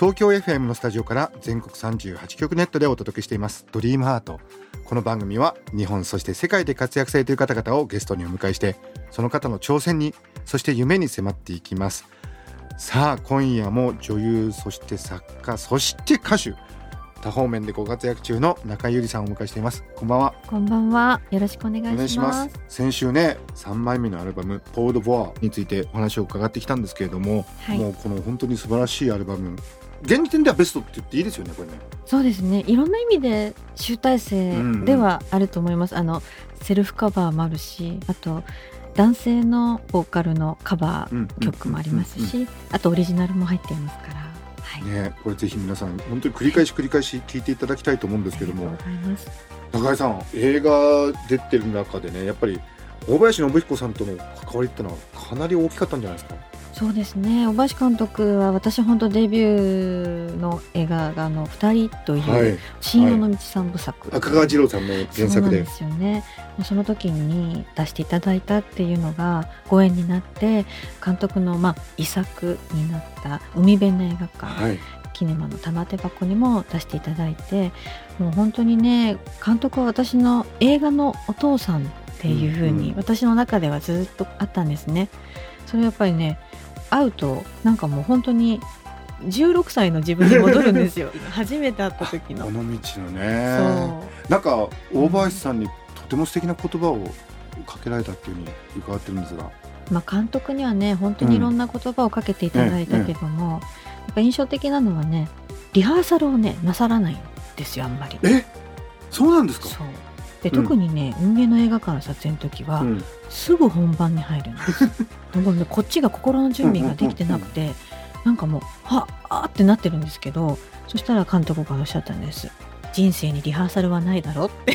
東京 FM のスタジオから全国38局ネットでお届けしています。ドリームハート。この番組は日本そして世界で活躍されている方々をゲストにお迎えしてその方の挑戦にそして夢に迫っていきます。さあ今夜も女優そして作家そして歌手多方面でご活躍中の中井ゆりさんをお迎えしています。こんばんは。こんばんは。よろしくお願いします。お願いします。先週ね3枚目のアルバム「ポード・ボア」についてお話を伺ってきたんですけれども、はい。もうこの本当に素晴らしいアルバム現時点ではベストって言っていいですよねこれねそうですね。いろんな意味で集大成ではあると思います。あのセルフカバーもあるし、あと男性のボーカルのカバうんー曲もありますうんし、あとオリジナルも入っていますから。はい。ねこれぜひ皆さん本当に繰り返し繰り返し聞いていただきたいと思うんですけども。中井さん映画出てる中でねやっぱり大林信彦さんとの関わりってのはかなり大きかったんじゃないですか？そうですね。小林監督は私本当デビューの映画があの二人という、はい。新世の道三部作、赤川次郎さんの原そう作でなんですよね。その時に出していただいたっていうのがご縁になって監督のまあ遺作になった海辺の映画館、はい。キネマの玉手箱にも出していただいてもう本当にね監督は私の映画のお父さんっていう風にうんうん。私の中ではずっとあったんですね。それやっぱりね会うとなんかもう本当に16歳の自分に戻るんですよ。初めて会った時の。こ。の道のそねう。なんか大林さんにとても素敵な言葉をかけられたっていうふうに伺ってるんですが。まあ、監督にはね本当にいろんな言葉をかけていただいたけども、やっぱ印象的なのはねリハーサルをねなさらないんですよあんまり。え？そうなんですか？そうでうん。特にね、運営の映画館の撮影の時は、うん。すぐ本番に入るんです。もうねこっちが心の準備ができてなくて、なんかもうはあーってなってるんですけどそしたら監督がおっしゃったんです。人生にリハーサルはないだろって。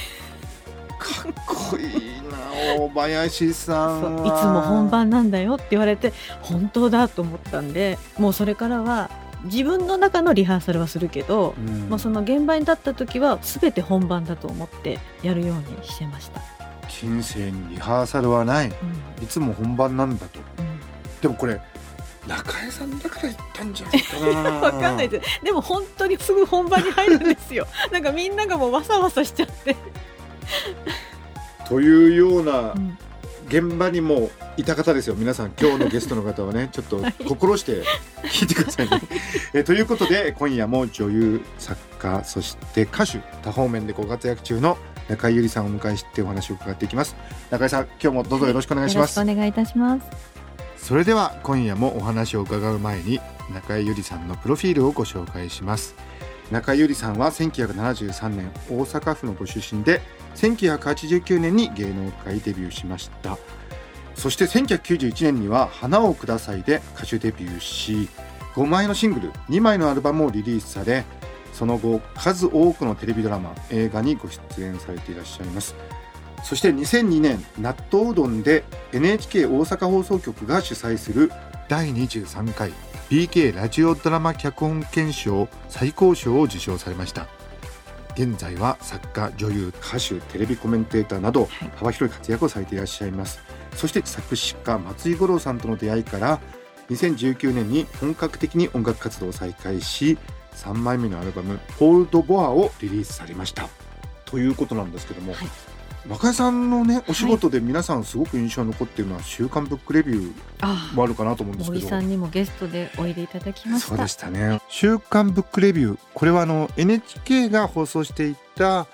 かっこいいな大林さん。いつも本番なんだよって言われて本当だと思ったんでもうそれからは自分の中のリハーサルはするけど、うん。まあ、その現場に立った時は全て本番だと思ってやるようにしてました。人生にリハーサルはない。うん。いつも本番なんだと。うん。でもこれ中江さんだから言ったんじゃないかな。わかんないです。でも本当にすぐ本番に入るんですよ。なんかみんながもうわさわさしちゃって、というようなうん現場にもいた方ですよ。皆さん今日のゲストの方はね ちょっと心して聞いてくださいね。えということで今夜も女優作家そして歌手多方面でご活躍中の中井ゆりさんをお迎えしてお話を伺っていきます。中井さん今日もどうぞよろしくお願いします、よろしくお願いいたします。それでは今夜もお話を伺う前に中井ゆりさんのプロフィールをご紹介します。中井ゆりさんは1973年大阪府のご出身で1989年に芸能界デビューしました。そして1991年には「花をください」で歌手デビューし5枚のシングル2枚のアルバムをリリースされその後数多くのテレビドラマ映画にご出演されていらっしゃいます。そして2002年納豆うどんで NHK 大阪放送局が主催する第23回 BK ラジオドラマ脚本検証最高賞を受賞されました。現在は作家女優歌手テレビコメンテーターなどはい。幅広い活躍をされていらっしゃいます。そして作詞家松井五郎さんとの出会いから2019年に本格的に音楽活動を再開し3枚目のアルバム「ホールド・ボア」をリリースされました。ということなんですけども、はい中江さんのねお仕事で皆さんすごく印象に残っているのは「週刊ブックレビュー」あもあるかなと思うんですけど。森さんにもゲストでおいでいただきました。そうでしたね「週刊ブックレビュー」これはあの NHK が放送していた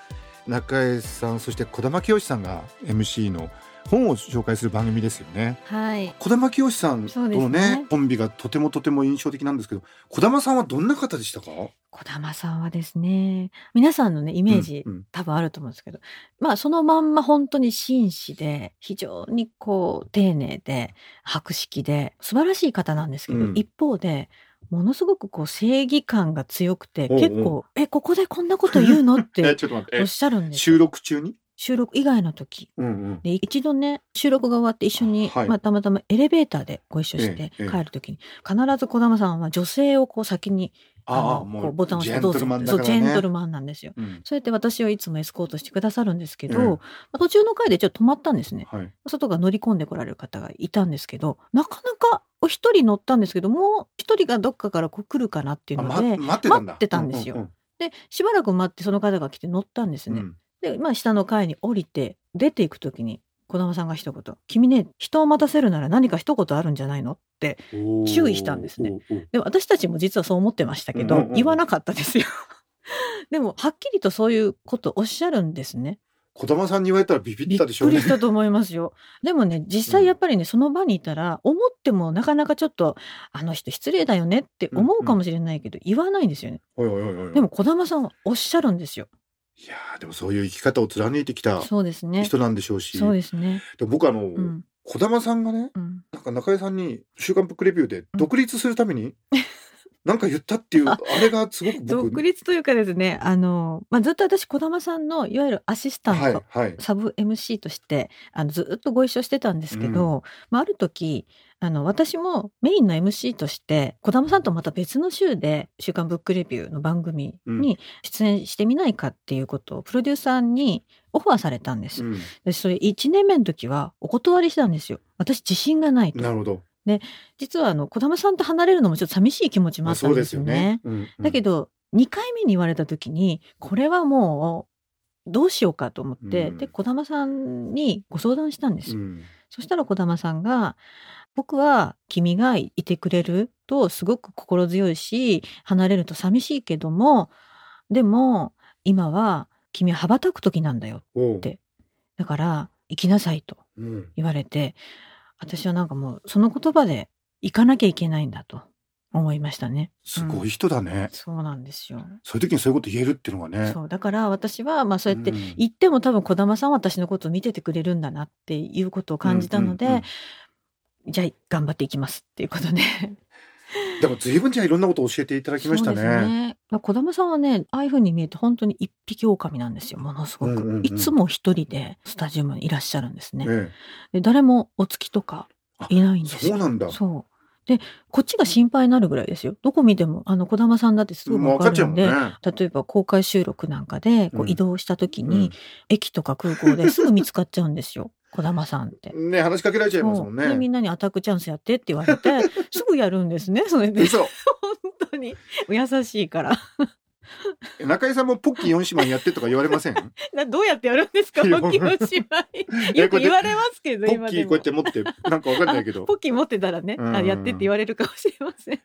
中江さんそして児玉清さんが MC の本を紹介する番組ですよね。はい。児玉清さんとのねね。コンビがとてもとても印象的なんですけど児玉さんはどんな方でしたか？児玉さんはですね皆さんのねイメージ、うん。うん多分あると思うんですけどまあそのまんま本当に紳士で非常にこう丁寧で博識で素晴らしい方なんですけど、うん。一方でものすごくこう正義感が強くて結構「えここでこんなこと言うの? 」っえておっしゃるんです収よ録中に？収録以外の時。うんうん。で一度ね収録が終わって一緒に、はい。まあ、たまたまエレベーターでご一緒してええええ。帰る時に必ず児玉さんは女性をこう先にああのもうボタンを押ジェントしてどうぞ。ルマンだからそうジェントルねマンなんですよ。うん。そうやって私をいつもエスコートしてくださるんですけど、ええまあ途中の回でちょっと止まったんですね。はい。外が乗り込んでこられる方がいたんですけどなかなかお一人乗ったんですけどもう一人がどっかからこう来るかなっていうので、待ってたんだ。待ってたんですよ。うんうん。でしばらく待ってその方が来て乗ったんですね。うん。で、まあ、下の階に降りて出ていく時に児玉さんが一言「君ね人を待たせるなら何か一言あるんじゃないの?」って注意したんですねで私たちも実はそう思ってましたけど、言わなかったですよ。でもはっきりとそういうことおっしゃるんですね。児玉さんに言われたらビビびったっでしょうねくりしたと思いますよ。でもね実際やっぱりね、その場にいたら思ってもなかなかちょっとあの人失礼だよねって思うかもしれないけど、言わないんですよね。でも児玉さんはおっしゃるんですよ。いやーでもそういう生き方を貫いてきたそうですね。人なんでしょうしそうですね。で僕あのうん児玉さんがねうん。なんか中井さんに「週刊ブックレビュー」で独立するために なんか言ったっていうあれがすごく僕独立というかですね、あの、まあ、ずっと私、児玉さんのいわゆるアシスタント、はいはいサブ MC としてあのずっとご一緒してたんですけど、まあ、ある時あの私もメインの MC として児玉さんとまた別の週で「週刊ブックレビュー」の番組に出演してみないかっていうことをプロデューサーにオファーされたんです。うんでそれ1年目の時はお断りしたんですよ。私自信がないと。なるほど実はあの児玉さんと離れるのもちょっと寂しい気持ちもあったんですすよよね。ねうんうん。だけど2回目に言われた時にこれはもうどうしようかと思って、うん。で児玉さんにご相談したんですよ。うん。そしたら児玉さんが「僕は君がいてくれるとすごく心強いし離れると寂しいけどもでも今は君は羽ばたく時なんだよおう。でだから行きなさい」とうん。言われて私はなんかもうその言葉で行かなきゃいけないんだと思いましたね。すごい人だねそうなんですよ。そういう時にそういうこと言えるっていうのがねそうだから私はまあそうやってうん言っても多分児玉さんは私のことを見ててくれるんだなっていうことを感じたので、うんうんうんじゃあ頑張っていきますっていうことで。でも随分じゃあいろんなことを教えていただきましたね。ね。まあ児玉さんはねああいうふうに見えて本当に一匹狼なんですよ。ものすごく、うんうんうん。いつも一人でスタジオにいらっしゃるんですね。えで誰もお付きとかあいないんえですよ。そうなんだ。そう。でこっちが心配になるぐらいですよ。どこ見てもあの児玉さんだってすぐ分かるんで、ね。例えば公開収録なんかでこううん。移動した時うん。に、駅とか空港で すぐ見つかっちゃうんですよ児玉さんって。ね話しかけられちゃいますもんそう。でみねんなにアタックチャンスやってって言われて すぐやるんですねそれで。嘘。本当に。優しいから。中井さんもポッキー4姉妹やってとか言われません？どうやってやるんですか？ポッキーおしまいよく言われますけど今でも。ッキーこうやって持ってなんかわかんないけど。ポッキー持ってたらね、うん。あやってって言われるかもしれません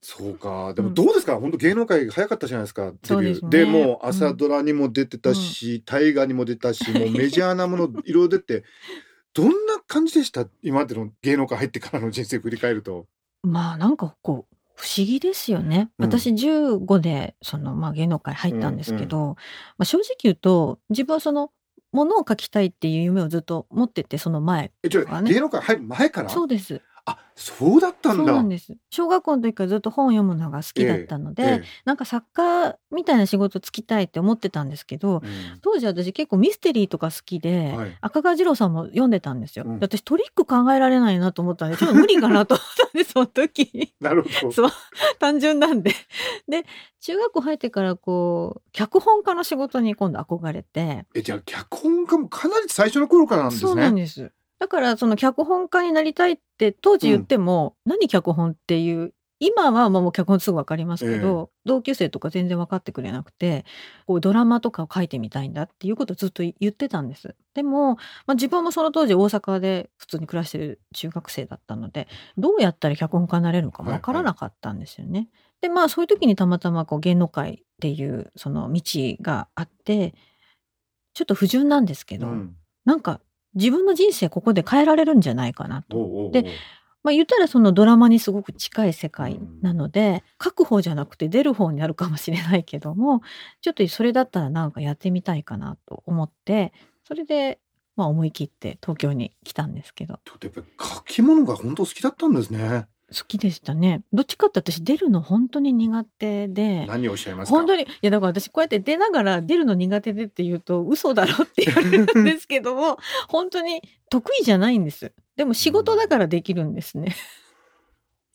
そうか。でもどうですか、本当芸能界早かったじゃないですかデビュー。ですね。でもう朝ドラにも出てたし、大河にも出たしもうメジャーなものいろいろ出て どんな感じでした？今までの芸能界入ってからの人生振り返ると。まあなんかこう不思議ですよね。うん。私15でその、まあ、芸能界入ったんですけど、まあ、正直言うと自分はそのものを書きたいっていう夢をずっと持っててその前えちょ、芸能界入る前から？そうですあそうだったんだ。そうなんです。小学校の時からずっと本を読むのが好きだったので、ええなんか作家みたいな仕事つきたいって思ってたんですけどええ当時私結構ミステリーとか好きで、はい。赤川次郎さんも読んでたんですよ、うん。で私トリック考えられないなと思ったんでちょっと無理かなと思ったんでその時。なるほど。そう。単純なんで。で中学校入ってからこう脚本家の仕事に今度憧れて。えじゃあ脚本家もかなり最初の頃からなんですね。そうなんです。だからその脚本家になりたいって当時言っても、何脚本っていう今はまあもう脚本すぐ分かりますけど、同級生とか全然分かってくれなくてこうドラマとかを書いてみたいんだっていうことをずっと言ってたんです。でも、まあ、自分もその当時大阪で普通に暮らしてる中学生だったのでどうやったら脚本家になれるのかも分からなかったんですよね。でまあそういう時にたまたまこう芸能界っていうその道があってちょっと不純なんですけど、うんなんか自分の人生ここで変えられるんじゃないかなと。おうおうおう。でまあ言ったらそのドラマにすごく近い世界なので、書く方じゃなくて出る方になるかもしれないけどもちょっとそれだったらなんかやってみたいかなと思ってそれでまあ思い切って東京に来たんですけど。ちょっとやっぱり書き物が本当好きだったんですね好きでしたね。どっちかって私出るの本当に苦手で。何をおっしゃいますか？本当にいやだから私こうやって出ながら出るの苦手でって言うと嘘だろって言われるんですけども 本当に得意じゃないんです。でも仕事だからできるんですね、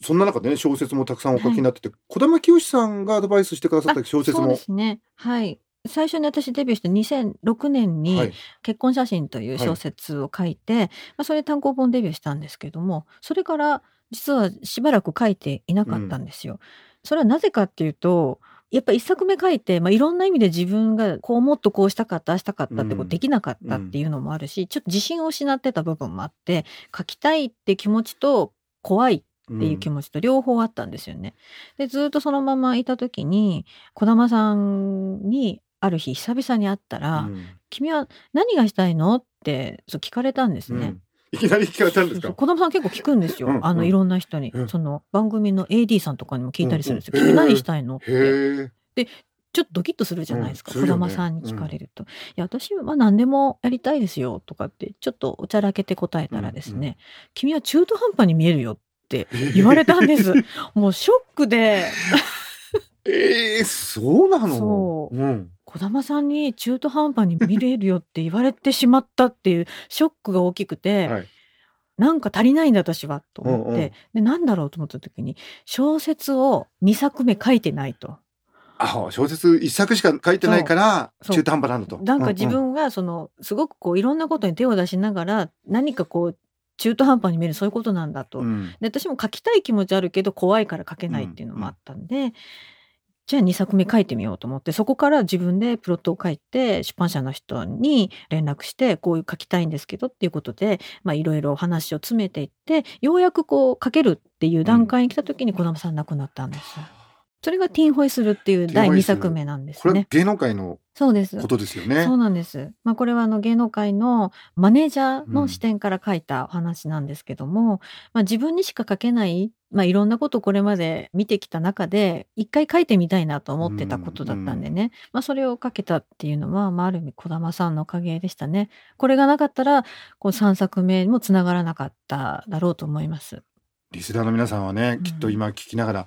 そんな中でね小説もたくさんお書きになってて、児玉清さんがアドバイスしてくださった小説そうもですね。はい。最初に私デビューした2006年にはい「結婚写真」という小説を書いて、まあ、それで単行本デビューしたんですけどもそれから実はしばらく書いていなかったんですよ。それはなぜかっていうとやっぱ一作目書いて、まあ、いろんな意味で自分がこうもっとこうしたかったしたかったってこううんできなかったっていうのもあるし、ちょっと自信を失ってた部分もあって書きたいって気持ちと怖いっていう気持ちと両方あったんですよね。でずっとそのままいた時に児玉さんにある日久々に会ったら「うん君は何がしたいの?」ってそう聞かれたんですね。うんいきなり聞かれたんですか？そうそう児玉さん結構聞くんですよ。うんあのうんいろんな人に、うんその番組の AD さんとかにも聞いたりするんですよ。うんうん君何したいのって。へえちょっとドキッとするじゃないですか。児、うん玉さんに聞かれると。いや、私は何でもやりたいですよとかって、ちょっとおちゃらけて答えたらですね、うん君は中途半端に見えるよって言われたんです。もうショックで、ええそうなの？そう。うん。児玉さんに中途半端に見れるよって言われてしまったっていうショックが大きくて、はい。なんか足りないんだ私はと思って、うんうん。でなんだろうと思った時に小説を2作目書いてないと。あ小説一作しか書いてないから中途半端なんだと。なんか自うう分がそのすごくこういろんなことに手を出しながら何かこう中途半端に見えるそういうことなんだと。うん。で私も書きたい気持ちあるけど怖いから書けないっていうのもあったんで、じゃあ2作目書いてみようと思ってそこから自分でプロットを書いて出版社の人に連絡してこういう書きたいんですけどっていうことでまあいろいろ話を詰めていってようやくこう書けるっていう段階に来た時に児玉さん亡くなったんです。それがティンホイするっていう第2ティンホイする作目なんですね。これ芸能界のそうです。ことですよねそうなんです。まあ、これはあの芸能界のマネージャーの視点から書いたお話なんですけども、まあ、自分にしか書けない、まあ、いろんなことをこれまで見てきた中で一回書いてみたいなと思ってたことだったんでね、まあ、それを書けたっていうのは、まあ、ある意味児玉さんのおかげでしたね。これがなかったらこう3作目にもつながらなかっただろうと思います。リスナーの皆さんはねうんきっと今聞きながら、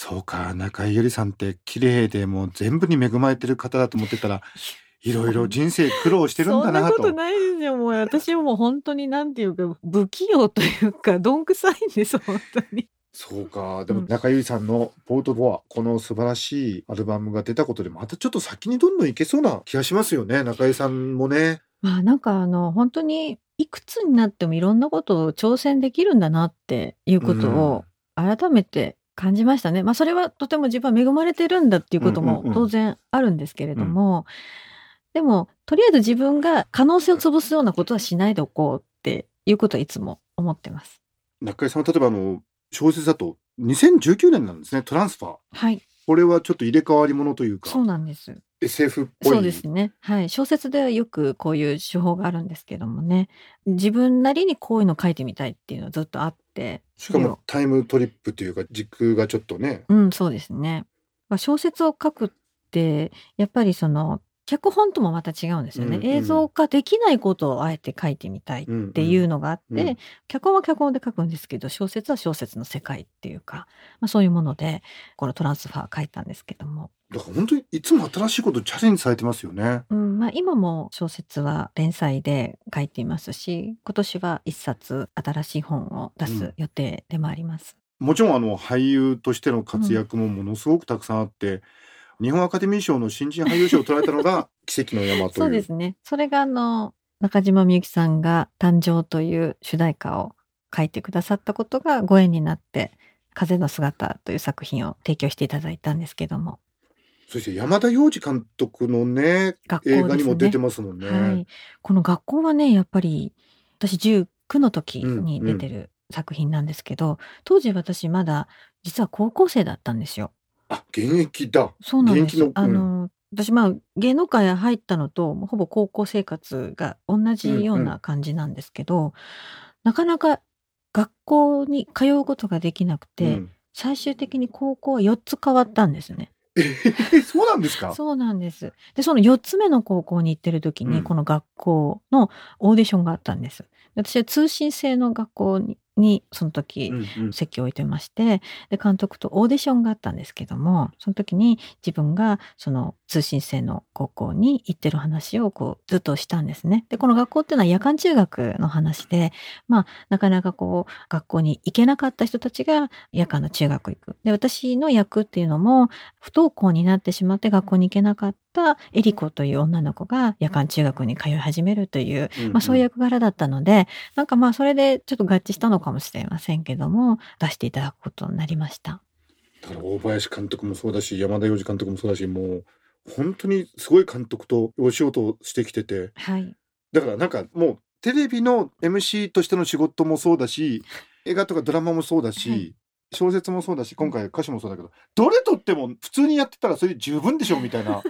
そうか中井ゆりさんって綺麗でもう全部に恵まれてる方だと思ってたら いろいろ人生苦労してるんだなそんなことと。ないですよ。もう私はもう本当になんていうか不器用というかどんくさいんです本当に。そうかでもうん中井ゆりさんの「ポートフォア」この素晴らしいアルバムが出たことでまたちょっと先にどんどんいけそうな気がしますよね中井さんもね。まあなんかあの本当にいくつになってもいろんなことを挑戦できるんだなっていうことを改めて感じましたね。まあそれはとても自分は恵まれてるんだっていうことも当然あるんですけれども、でもとりあえず自分が可能性を潰すようなことはしないでおこうっていうことはいつも思ってます。中井さんは例えばあの小説だと2019年なんですね「トランスファーはい、」これはちょっと入れ替わりものというかそうなんです。SF っぽいそうですね。はい。小説ではよくこういう手法があるんですけどもね。自分なりにこういうの書いてみたいっていうのはずっとあって。しかもタイムトリップというか時空がちょっとねうん、そうですね。まあ、小説を書くって、やっぱりその、脚本ともまた違うんですよね。うんうん映像化できないことをあえて書いてみたいっていうのがあって、うんうん脚本は脚本で書くんですけど、小説は小説の世界っていうか、まあ、そういうもので、このトランスファー書いたんですけども。だから本当にいつも新しいことチャレンジされてますよね。うん、まあ今も小説は連載で書いていますし、今年は一冊新しい本を出す予定でもあります。もちろんあの俳優としての活躍もものすごくたくさんあって、日本アカデミー賞の新人俳優賞を取られたのが 奇跡の山という。そうですね。それがあの、中島みゆきさんが誕生という主題歌を書いてくださったことがご縁になって、風の姿という作品を提供していただいたんですけども。そして山田洋次監督のねね。映画にも出てますもんね。はい。この学校はね、やっぱり、私19の時に出てる作品なんですけど、当時私まだ実は高校生だったんですよ。あ現役だ。そうなんです現役のあの、私まあ芸能界入ったのとほぼ高校生活が同じような感じなんですけど、なかなか学校に通うことができなくて、うん最終的に高校は4つ変わったんですね。えーそうなんですか？そうなんです。で、その4つ目の高校に行ってる時に、うんこの学校のオーディションがあったんです。私は通信制の学校ににその時うんうん席を置いてましてで監督とオーディションがあったんですけどもその時に自分がその通信制の高校に行ってる話をこうずっとしたんですね。でこの学校っていうのは夜間中学の話でまあなかなかこう学校に行けなかった人たちが夜間の中学行く。で私の役っていうのも不登校になってしまって学校に行けなかったエリコという女の子が夜間中学に通い始めるという、まあ、そういう役柄だったのでなんかまあそれでちょっと合致したのかもしれませんけども出していただくことになりました。だから大林監督もそうだし山田洋次監督もそうだしもう本当にすごい監督とお仕事をしてきてて。はい、だからなんかもうテレビの MC としての仕事もそうだし 映画とかドラマもそうだし、はい。小説もそうだし今回歌詞もそうだけどどれとっても普通にやってたらそれで十分でしょみたいな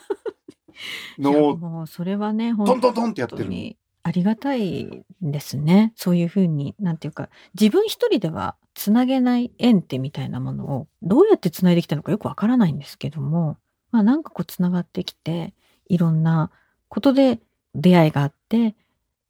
のをもうそれはねトン本トントンってやってる。当にありがたいですねそういうふうになんていうか自分一人ではつなげない縁ってみたいなものをどうやってつないできたのかよくわからないんですけどもまあなんかこうつながってきていろんなことで出会いがあって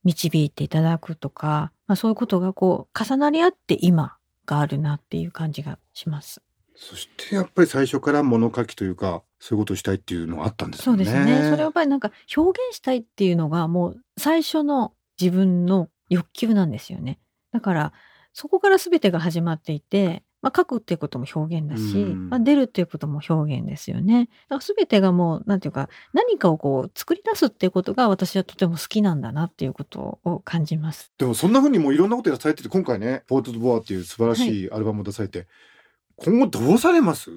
導いていただくとか、まあ、そういうことがこう重なり合って今があるなっていう感じがします。そしてやっぱり最初から物書きというかそういうことをしたいっていうのがあったんですよね。そうですね。それはやっぱりなんか表現したいっていうのがもう最初の自分の欲求なんですよね。だからそこから全てが始まっていて、まあ、書くっていうことも表現だし、うんまあ、出るっていうことも表現ですよね。だから全てがもうなんていうか何かをこう作り出すっていうことが私はとても好きなんだなっていうことを感じます。でもそんな風にもういろんなことやらされてて今回ね「ポート・ド・ボア」っていう素晴らしいアルバムを出されて、今後どうされます？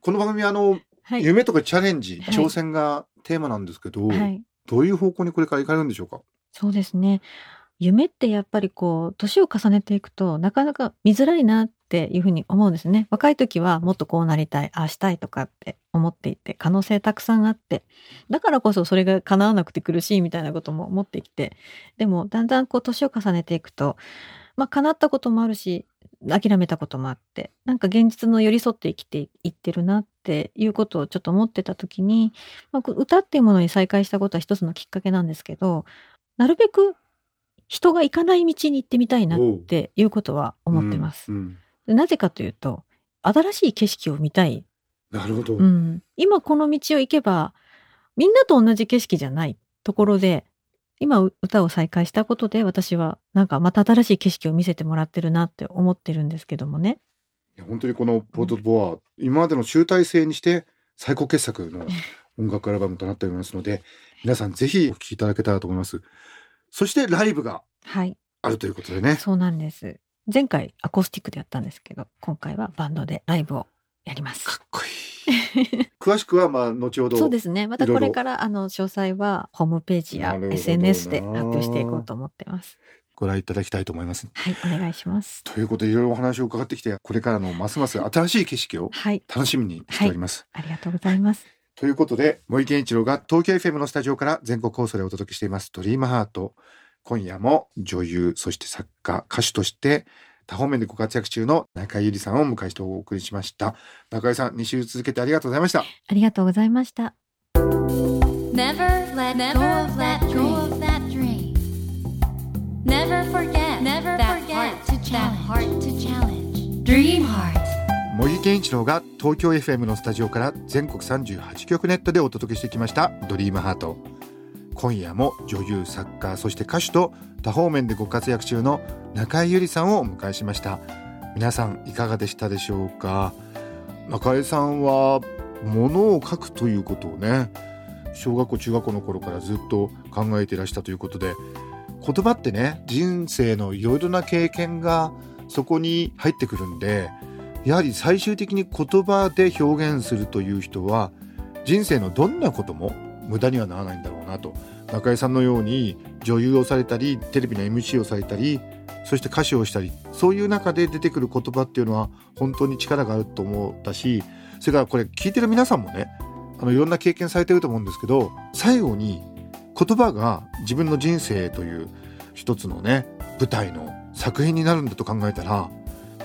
この番組あの、はい。夢とかチャレンジ、はい挑戦がテーマなんですけど、はい。どういう方向にこれから行かれるんでしょうか？そうですね。夢ってやっぱりこう年を重ねていくとなかなか見づらいなっていうふうに思うんですね。若い時はもっとこうなりたい、ああしたいとかって思っていて可能性たくさんあってだからこそそれが叶わなくて苦しいみたいなことも思ってきてでもだんだんこう年を重ねていくとまあ叶ったこともあるし諦めたこともあってなんか現実の寄り添って生きていってるなっていうことをちょっと思ってた時に、まあ、歌っていうものに再会したことは一つのきっかけなんですけどなるべく人が行かない道に行ってみたいなっていうことは思ってます。うんうん。でなぜかというと新しい景色を見たい、なるほど、うん、今この道を行けばみんなと同じ景色じゃないところで今う歌を再開したことで私はなんかまた新しい景色を見せてもらってるなって思ってるんですけどもね。いや本当にこの「ポート・ド・ボア」今までの集大成にして最高傑作の音楽アルバムとなっておりますので皆さんぜひお聴きいただけたらと思います。そしてライブがはい。あるということでね。そうなんです。前回アコースティックでやったんですけど今回はバンドでライブをやります。詳しくはまあ後ほどそうですね。またこれからあの詳細はホームページや SNS で発表していこうと思ってます。ご覧いただきたいと思います。はい、お願いします。ということでいろいろお話を伺ってきてこれからのますます新しい景色をはい、楽しみにしております、ありがとうございます。ということで森健一郎が東京 FM のスタジオから全国放送でお届けしています「ドリームハート。今夜も女優そして作家歌手として多方面でご活躍中の中井ゆりさんをお迎えしてお送りしました中井さん2週続けてありがとうございましたありがとうございました。Never let go of that dream. Never forget Never challenge. That heart to challenge. Dream heart. 茂木健一郎が東京 FM のスタジオから全国38局ネットでお届けしてきました「ドリームハート今夜も女優作家そして歌手と多方面でご活躍中の中井ゆりさんをお迎えしました。皆さんいかがでしたでしょうか？中井さんは物を書くということをね小学校中学校の頃からずっと考えていらしたということで言葉ってね人生のいろいろな経験がそこに入ってくるんでやはり最終的に言葉で表現するという人は人生のどんなことも無駄にはならないんだろうなと。中井さんのように女優をされたりテレビの MC をされたりそして歌手をしたりそういう中で出てくる言葉っていうのは本当に力があると思ったしそれからこれ聞いてる皆さんもねあのいろんな経験されてると思うんですけど最後に言葉が自分の人生という一つのね舞台の作品になるんだと考えたら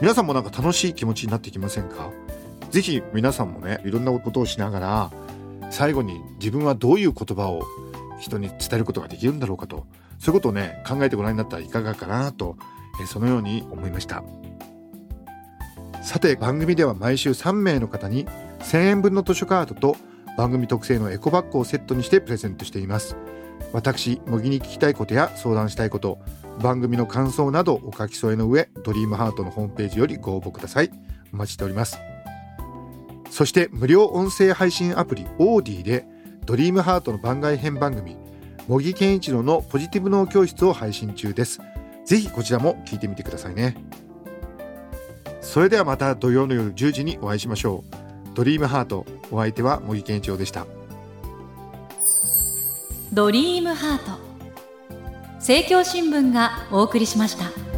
皆さんもなんか楽しい気持ちになってきませんか？ぜひ皆さんもねいろんなことをしながら最後に自分はどういう言葉を人に伝えることができるんだろうかとそういうことをね考えてご覧になったらいかがかなとえそのように思いました。さて番組では毎週3名の方に1000円分の図書カードと番組特製のエコバッグをセットにしてプレゼントしています。私模擬に聞きたいことや相談したいこと番組の感想などお書き添えの上ドリームハートのホームページよりご応募ください。お待ちしております。そして無料音声配信アプリオーディでドリームハートの番外編番組茂木健一郎のポジティブ脳教室を配信中です。ぜひこちらも聞いてみてくださいね。それではまた土曜の夜10時にお会いしましょう。ドリームハートお相手は茂木健一郎でした。ドリームハート。政教新聞がお送りしました。